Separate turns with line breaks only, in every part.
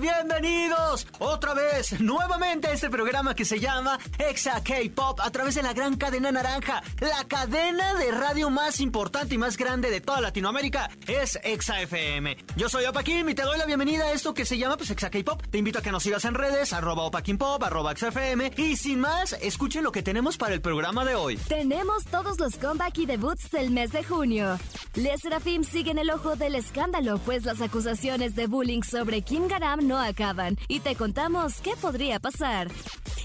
¡Bienvenidos! Otra vez, nuevamente a este programa que se llama Exa K-Pop a través de la gran cadena naranja. La cadena de radio más importante y más grande de toda Latinoamérica es Exa FM. Yo soy Opa Kim y te doy la bienvenida a esto que se llama pues Exa K-Pop. Te invito a que nos sigas en redes, arroba Pop, arroba FM. Y sin más, escuchen lo que tenemos para el programa de hoy.
Tenemos todos los comeback y debuts del mes de junio. Les Serafim siguen el ojo del escándalo, pues las acusaciones de bullying sobre Kim Garam no acaban y te contamos qué podría pasar.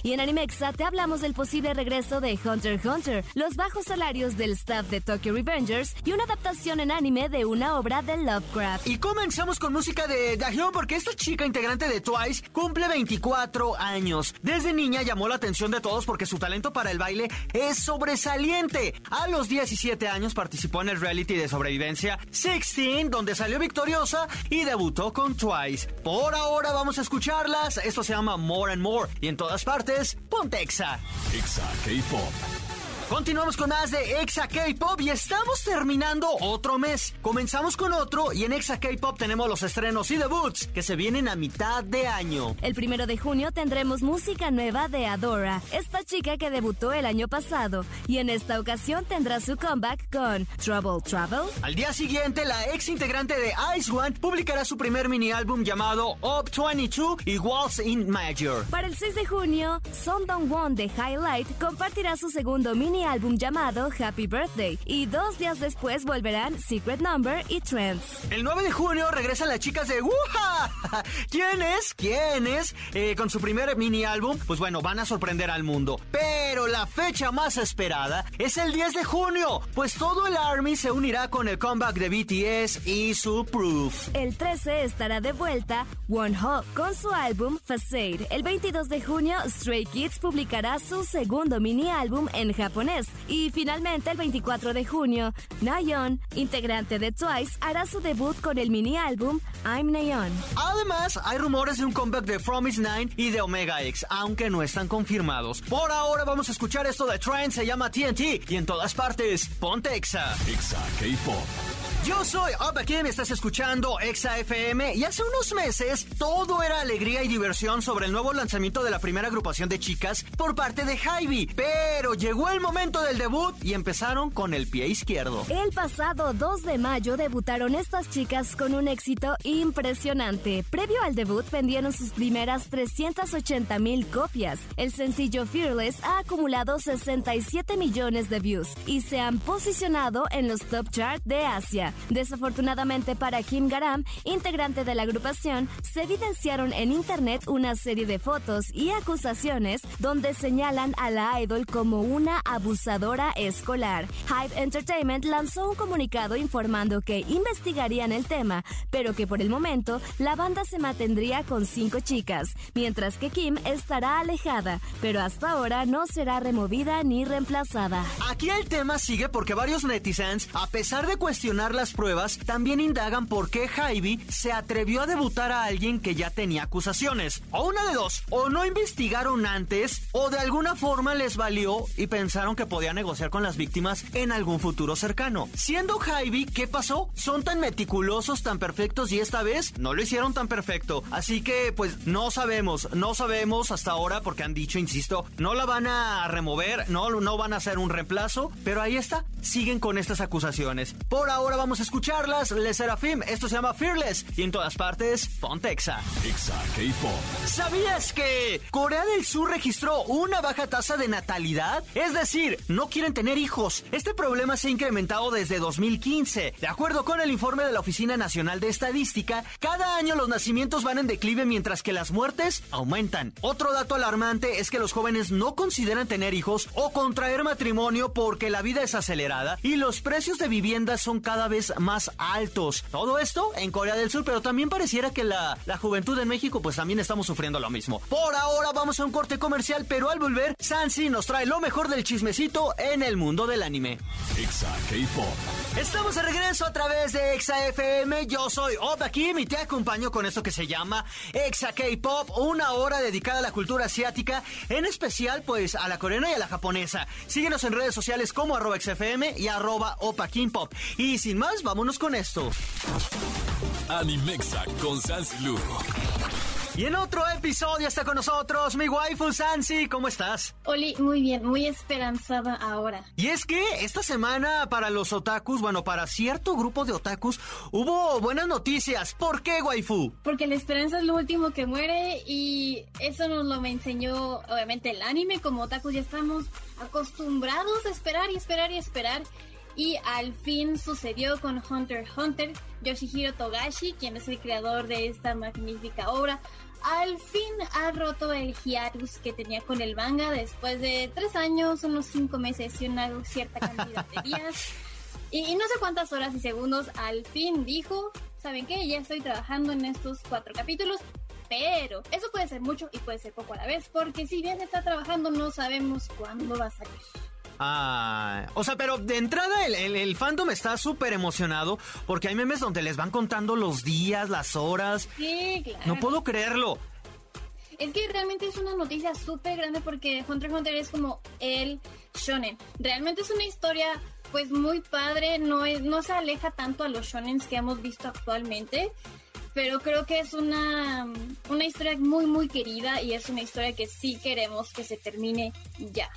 Y en Animexa te hablamos del posible regreso de Hunter x Hunter, los bajos salarios del staff de Tokyo Revengers y una adaptación en anime de una obra de Lovecraft.
Y comenzamos con música de Dahyun porque esta chica integrante de Twice cumple 24 años. Desde niña llamó la atención de todos porque su talento para el baile es sobresaliente. A los 17 años participó en el reality de sobrevivencia 16, donde salió y debutó con Twice. Por ahora vamos a escucharlas. Esto se llama More and More y en todas partes Pontexa.
Exa K-Pop.
Continuamos con más de Exa K-Pop y estamos terminando otro mes. Comenzamos con otro y en Exa K-Pop tenemos los estrenos y debuts que se vienen a mitad de año.
El primero de junio tendremos música nueva de Adora, esta chica que debutó el año pasado y en esta ocasión tendrá su comeback con Trouble Travel.
Al día siguiente, la ex integrante de Ice One publicará su primer mini álbum llamado Up 22 y Waltz in Major.
Para el 6 de junio, Son Dong Won de Highlight compartirá su segundo mini álbum llamado Happy Birthday y dos días después volverán Secret Number y Trends.
El 9 de junio regresan las chicas de ¡Wuha! ¿Quién es? ¿Quién es? Eh, con su primer mini álbum, pues bueno, van a sorprender al mundo. Pero la fecha más esperada es el 10 de junio, pues todo el ARMY se unirá con el comeback de BTS y su Proof.
El 13 estará de vuelta Ho con su álbum Facade. El 22 de junio, Stray Kids publicará su segundo mini álbum en japonés y finalmente, el 24 de junio, Nayeon, integrante de Twice, hará su debut con el mini álbum I'm Nayeon.
Además, hay rumores de un comeback de From Is Nine y de Omega X, aunque no están confirmados. Por ahora vamos a escuchar esto de Trend, se llama TNT y en todas partes, ponte Exa.
Exa K-Pop.
Yo soy Opa Kim, estás escuchando Exa FM y hace unos meses todo era alegría y diversión sobre el nuevo lanzamiento de la primera agrupación de chicas por parte de Hybe, pero llegó el momento del debut y empezaron con el pie izquierdo.
El pasado 2 de mayo debutaron estas chicas con un éxito impresionante. Previo al debut vendieron sus primeras 380 mil copias. El sencillo Fearless ha acumulado 67 millones de views y se han posicionado en los top chart de Asia. Desafortunadamente para Kim Garam, integrante de la agrupación, se evidenciaron en internet una serie de fotos y acusaciones donde señalan a la idol como una abusadora escolar. Hype Entertainment lanzó un comunicado informando que investigarían el tema, pero que por el momento la banda se mantendría con cinco chicas, mientras que Kim estará alejada, pero hasta ahora no será removida ni reemplazada.
Aquí el tema sigue porque varios netizens, a pesar de cuestionar las pruebas, también indagan por qué Javi se atrevió a debutar a alguien que ya tenía acusaciones. O una de dos, o no investigaron antes, o de alguna forma les valió y pensaron que podía negociar con las víctimas en algún futuro cercano. Siendo Javi, ¿qué pasó? Son tan meticulosos, tan perfectos y esta vez no lo hicieron tan perfecto. Así que, pues, no sabemos, no sabemos hasta ahora porque han dicho, insisto, no la van a remover, no, no van a hacer un reemplazo, pero ahí está, siguen con estas acusaciones. Por ahora vamos vamos a escucharlas. Le Serafim, esto se llama Fearless. Y en todas partes, Pontexa.
Exa K-Pop.
¿Sabías que Corea del Sur registró una baja tasa de natalidad? Es decir, no quieren tener hijos. Este problema se ha incrementado desde 2015. De acuerdo con el informe de la Oficina Nacional de Estadística, cada año los nacimientos van en declive mientras que las muertes aumentan. Otro dato alarmante es que los jóvenes no consideran tener hijos o contraer matrimonio porque la vida es acelerada y los precios de vivienda son cada vez vez más altos. Todo esto en Corea del Sur, pero también pareciera que la, la juventud en México pues también estamos sufriendo lo mismo. Por ahora vamos a un corte comercial, pero al volver, Sansi nos trae lo mejor del chismecito en el mundo del anime.
Exa K-Pop.
Estamos de regreso a través de Exa FM. Yo soy Oda Kim y te acompaño con esto que se llama Exa K-Pop, una hora dedicada a la cultura asiática, en especial pues a la coreana y a la japonesa. Síguenos en redes sociales como arroba XFM y arroba Opa Kim Pop. Y sin más, vámonos con esto.
Animexa con Sans Lu.
Y en otro episodio está con nosotros mi waifu Sansi. ¿Cómo estás?
Oli, muy bien, muy esperanzada ahora.
Y es que esta semana para los otakus, bueno, para cierto grupo de otakus, hubo buenas noticias. ¿Por qué, waifu?
Porque la esperanza es lo último que muere y eso nos lo me enseñó, obviamente, el anime. Como otakus ya estamos acostumbrados a esperar y esperar y esperar. Y al fin sucedió con Hunter x Hunter. Yoshihiro Togashi, quien es el creador de esta magnífica obra, al fin ha roto el hiatus que tenía con el manga después de tres años, unos cinco meses y una cierta cantidad de días. Y, y no sé cuántas horas y segundos, al fin dijo, ¿saben qué? Ya estoy trabajando en estos cuatro capítulos. Pero eso puede ser mucho y puede ser poco a la vez, porque si bien está trabajando, no sabemos cuándo va a salir.
Ah, o sea, pero de entrada el, el- el fandom está súper emocionado porque hay memes donde les van contando los días, las horas.
Sí, claro.
No puedo creerlo.
Es que realmente es una noticia súper grande porque Hunter x Hunter es como el shonen. Realmente es una historia pues muy padre, no, es, no se aleja tanto a los shonens que hemos visto actualmente, pero creo que es una, una historia muy muy querida y es una historia que sí queremos que se termine ya.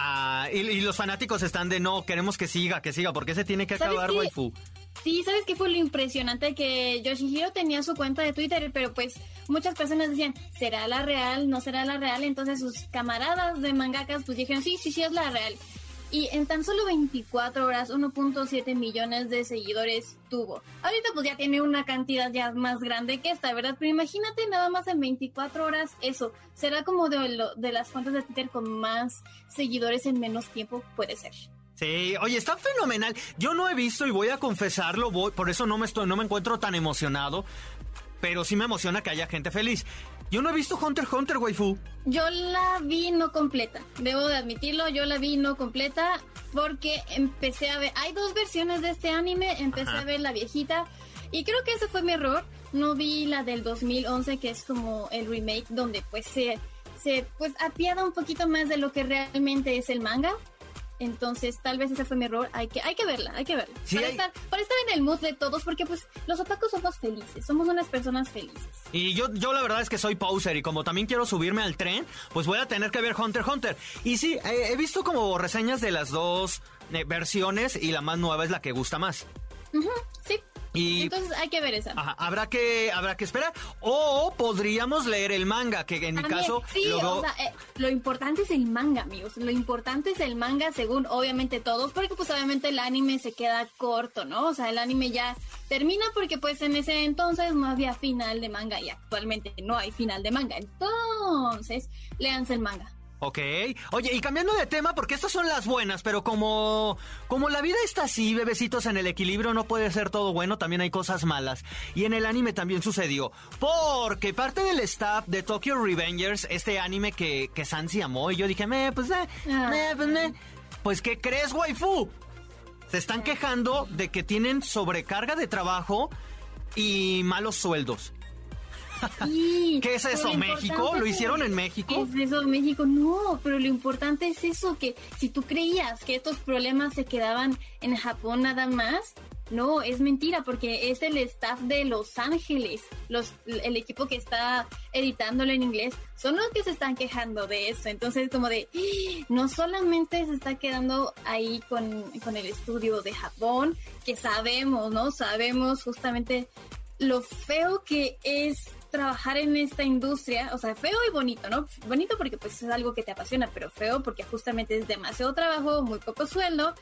Ah, y, y los fanáticos están de no, queremos que siga, que siga, porque se tiene que
¿Sabes
acabar, waifu.
Sí, ¿sabes qué fue lo impresionante? Que Yoshihiro tenía su cuenta de Twitter, pero pues muchas personas decían, ¿será la real? ¿No será la real? Entonces sus camaradas de mangakas pues dijeron, sí, sí, sí es la real. Y en tan solo 24 horas, 1.7 millones de seguidores tuvo. Ahorita pues ya tiene una cantidad ya más grande que esta, ¿verdad? Pero imagínate nada más en 24 horas eso. ¿Será como de, lo- de las cuentas de Twitter con más seguidores en menos tiempo? Puede ser.
Sí, oye, está fenomenal. Yo no he visto y voy a confesarlo, voy, por eso no me estoy, no me encuentro tan emocionado, pero sí me emociona que haya gente feliz. Yo no he visto Hunter x Hunter, waifu.
Yo la vi no completa, debo de admitirlo, yo la vi no completa porque empecé a ver, hay dos versiones de este anime, empecé
Ajá.
a ver la viejita y creo que ese fue mi error, no vi la del 2011 que es como el remake donde pues se, se pues apiada un poquito más de lo que realmente es el manga. Entonces, tal vez ese fue mi error. Hay que, hay que verla, hay que verla.
Sí,
para,
hay-
estar, para estar en el mood de todos, porque pues los otakus somos felices, somos unas personas felices.
Y yo, yo la verdad es que soy poser y como también quiero subirme al tren, pues voy a tener que ver Hunter x Hunter. Y sí, eh, he visto como reseñas de las dos eh, versiones y la más nueva es la que gusta más.
Sí.
Y
Entonces hay que ver esa.
ajá, habrá que habrá que esperar o podríamos leer el manga que en mi
También,
caso
sí,
lo veo-
o sea, eh, lo importante es el manga, amigos. Lo importante es el manga, según obviamente todos, porque pues obviamente el anime se queda corto, ¿no? O sea, el anime ya termina porque pues en ese entonces no había final de manga y actualmente no hay final de manga. Entonces, léanse el manga.
Ok. Oye, y cambiando de tema, porque estas son las buenas, pero como, como la vida está así, bebecitos, en el equilibrio no puede ser todo bueno, también hay cosas malas. Y en el anime también sucedió. Porque parte del staff de Tokyo Revengers, este anime que, que Sansi amó, y yo dije, me, pues, eh,
Ah.
me, pues, me. Pues, ¿qué crees, waifu? Se están quejando de que tienen sobrecarga de trabajo y malos sueldos.
Sí,
¿Qué es eso, México? ¿Lo hicieron en México?
¿Es eso México? No, pero lo importante es eso, que si tú creías que estos problemas se quedaban en Japón nada más, no, es mentira, porque es el staff de Los Ángeles, los, el equipo que está editándolo en inglés, son los que se están quejando de eso. Entonces, como de, no solamente se está quedando ahí con, con el estudio de Japón, que sabemos, ¿no? Sabemos justamente lo feo que es trabajar en esta industria, o sea, feo y bonito, ¿no? Bonito porque pues es algo que te apasiona, pero feo porque justamente es demasiado trabajo, muy poco sueldo,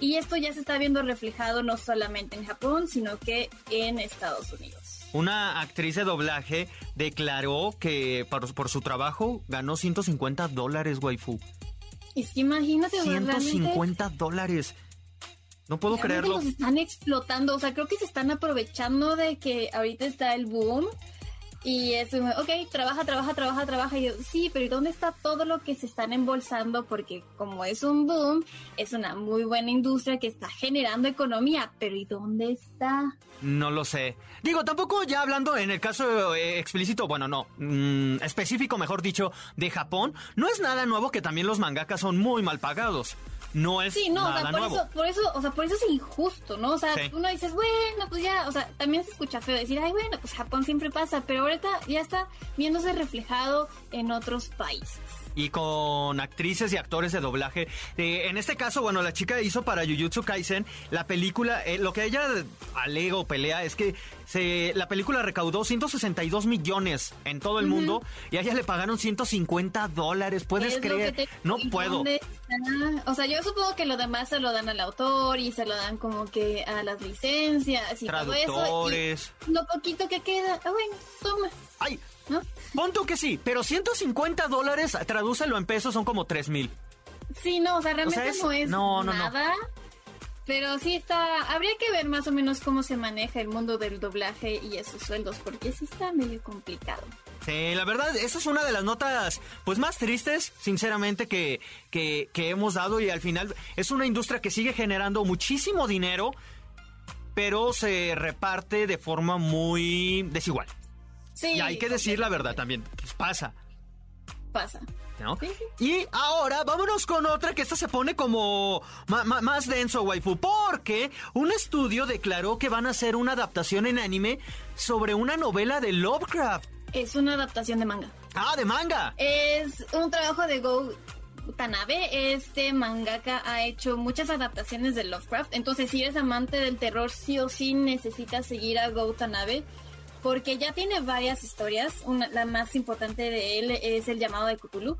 y esto ya se está viendo reflejado no solamente en Japón, sino que en Estados Unidos.
Una actriz de doblaje declaró que por, por su trabajo ganó 150 dólares, waifu.
Es que imagínate, o sea, realmente
150 dólares. No puedo creerlo.
Los están explotando, o sea, creo que se están aprovechando de que ahorita está el boom y es, ok, trabaja, trabaja, trabaja, trabaja. Y yo, sí, pero ¿y dónde está todo lo que se están embolsando? Porque como es un boom, es una muy buena industria que está generando economía, pero ¿y dónde está?
No lo sé. Digo, tampoco ya hablando en el caso eh, explícito, bueno, no, mm, específico, mejor dicho, de Japón, no es nada nuevo que también los mangakas son muy mal pagados no es
sí, no, o sea, por Eso, por eso, o sea, por eso es injusto, ¿no? O sea, uno dices, bueno, pues ya, o sea, también se escucha feo decir, ay, bueno, pues Japón siempre pasa, pero ahorita ya está viéndose reflejado en otros países
y con actrices y actores de doblaje. Eh, en este caso, bueno, la chica hizo para Jujutsu Kaisen la película, eh, lo que ella alega o pelea es que se, la película recaudó 162 millones en todo el mundo y a ella le pagaron 150 dólares. ¿Puedes creer? No puedo.
O sea, yo supongo que lo demás se lo dan al autor y se lo dan como que a las licencias y
Traductores.
todo eso. lo poquito que queda, ah, bueno, toma.
Ay, ¿no? Que sí, pero 150 dólares, tradúcelo en pesos, son como 3 mil.
Sí, no, o sea, realmente no es nada. Pero sí está, habría que ver más o menos cómo se maneja el mundo del doblaje y esos sueldos, porque sí está medio complicado.
Sí, la verdad, esa es una de las notas pues más tristes, sinceramente, que, que, que hemos dado y al final es una industria que sigue generando muchísimo dinero, pero se reparte de forma muy desigual. Y hay que decir la verdad también, pues pasa.
Pasa.
Y ahora vámonos con otra que esta se pone como más denso, waifu, porque un estudio declaró que van a hacer una adaptación en anime sobre una novela de Lovecraft.
Es una adaptación de manga.
Ah, de manga.
Es un trabajo de Go Tanabe, este mangaka ha hecho muchas adaptaciones de Lovecraft, entonces si eres amante del terror sí o sí necesitas seguir a Go Tanabe porque ya tiene varias historias. la más importante de él es el llamado de Cthulhu.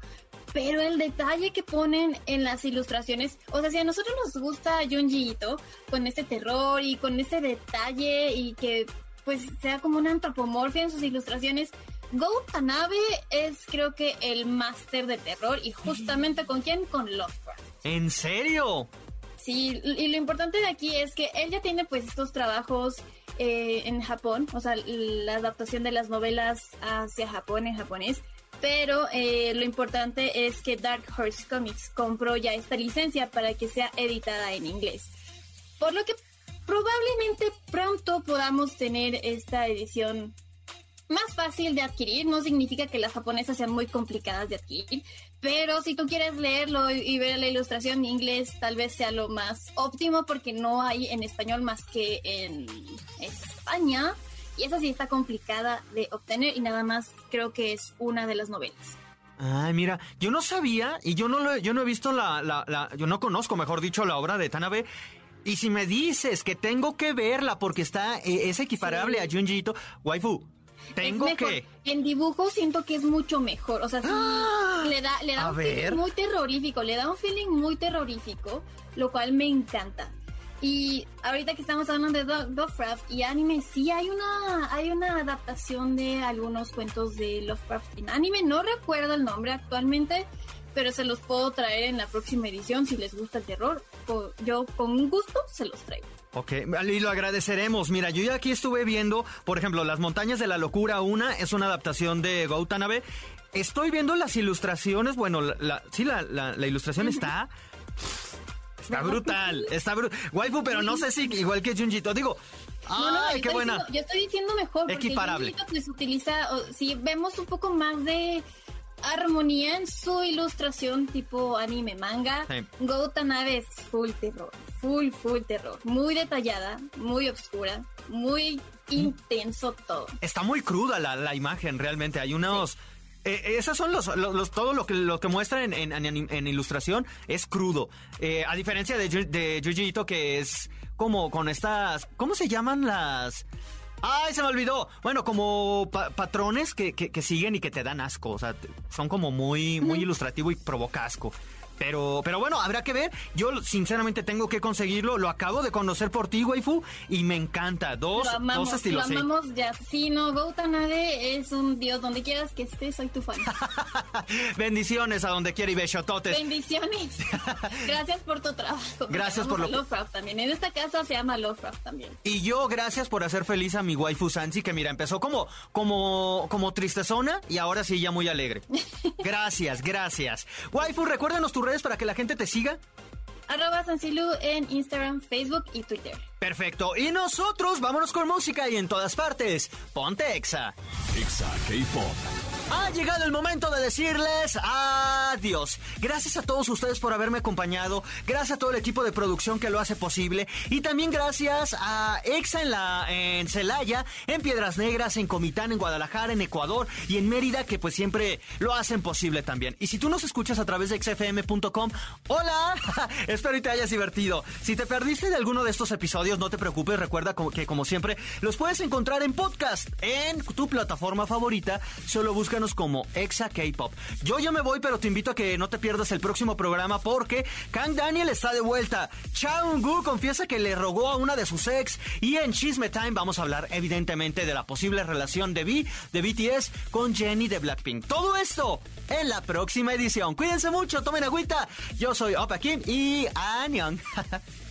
Pero el detalle que ponen en las ilustraciones, o sea, si a nosotros nos gusta Junji Ito con este terror y con este detalle y que pues sea como una antropomorfia en sus ilustraciones, Go Tanabe es creo que el máster de terror y justamente con quién? Con Lovecraft.
¿En serio?
Sí, y lo importante de aquí es que él ya tiene pues estos trabajos eh, en Japón, o sea, la adaptación de las novelas hacia Japón en japonés. Pero eh, lo importante es que Dark Horse Comics compró ya esta licencia para que sea editada en inglés. Por lo que probablemente pronto podamos tener esta edición más fácil de adquirir. No significa que las japonesas sean muy complicadas de adquirir, pero si tú quieres leerlo y, ver la ilustración en inglés, tal vez sea lo más óptimo porque no hay en español más que en España. Y esa sí está complicada de obtener y nada más creo que es una de las novelas.
Ay, mira, yo no sabía y yo no, lo, yo no he visto la, la, yo no conozco, mejor dicho, la obra de Tanabe. Y si me dices que tengo que verla porque está, eh, es equiparable a Junjiito, waifu, tengo que.
En dibujo siento que es mucho mejor. O sea, ¡Ah! Le da, le da un feeling muy terrorífico. Le da un feeling muy terrorífico, lo cual me encanta. Y ahorita que estamos hablando de Lovecraft y anime, sí hay una, hay una adaptación de algunos cuentos de Lovecraft en anime. No recuerdo el nombre actualmente, pero se los puedo traer en la próxima edición si les gusta el terror. Yo con gusto se los traigo.
Ok, y lo agradeceremos. Mira, yo ya aquí estuve viendo, por ejemplo, Las Montañas de la Locura una es una adaptación de Gautanabe. Estoy viendo las ilustraciones, bueno, la, sí, la, la, ilustración está... Está brutal, está brutal. Waifu, pero no sé si igual que Junjito. Digo, ¡ay, qué buena!
yo estoy diciendo mejor. Porque
Equiparable.
pues utiliza, si vemos un poco más de armonía en su ilustración tipo anime manga. Sí. Tanabe es full terror, full, full terror. Muy detallada, muy oscura, muy intenso todo.
Está muy cruda la, la imagen, realmente. Hay unos... Eh, esos son los, los, todo lo que lo que muestran en, en, ilustración es crudo. Eh, a diferencia de, de Yuji que es como con estas. ¿Cómo se llaman las? ¡Ay, se me olvidó! Bueno, como patrones que, que, siguen y que te dan asco. O sea, son como muy, muy ilustrativo y provoca asco. Pero, pero bueno, habrá que ver. Yo sinceramente tengo que conseguirlo. Lo acabo de conocer por ti, waifu, y me encanta. Dos,
Lo amamos,
dos estilos.
Lo amamos ya. Sí, no, Goutanade es un dios. Donde quieras que estés, soy tu fan.
Bendiciones a donde quiera y besototes.
Bendiciones. Gracias por tu trabajo.
Gracias por lo-
Lovecraft también. En esta casa se llama Lovecraft también.
Y yo, gracias por hacer feliz a mi waifu Sansi, que mira, empezó como, como, como tristezona y ahora sí ya muy alegre. Gracias, gracias. Waifu, recuérdanos tus redes para que la gente te siga.
Arroba Sansilu en Instagram, Facebook y Twitter.
Perfecto. Y nosotros vámonos con música y en todas partes. Ponte Exa.
Exa K-Pop.
Ha llegado el momento de decirles adiós. Gracias a todos ustedes por haberme acompañado. Gracias a todo el equipo de producción que lo hace posible. Y también gracias a Exa en la en Celaya, en Piedras Negras, en Comitán, en Guadalajara, en Ecuador y en Mérida, que pues siempre lo hacen posible también. Y si tú nos escuchas a través de xfm.com, hola, espero y te hayas divertido. Si te perdiste de alguno de estos episodios, no te preocupes, recuerda que como siempre los puedes encontrar en podcast, en tu plataforma favorita, solo como Exa K-Pop. Yo ya me voy, pero te invito a que no te pierdas el próximo programa porque Kang Daniel está de vuelta. Chaungu confiesa que le rogó a una de sus ex y en Chisme Time vamos a hablar evidentemente de la posible relación de V, de BTS con Jenny de Blackpink. Todo esto en la próxima edición. Cuídense mucho, tomen agüita. Yo soy Opa Kim y Anyong.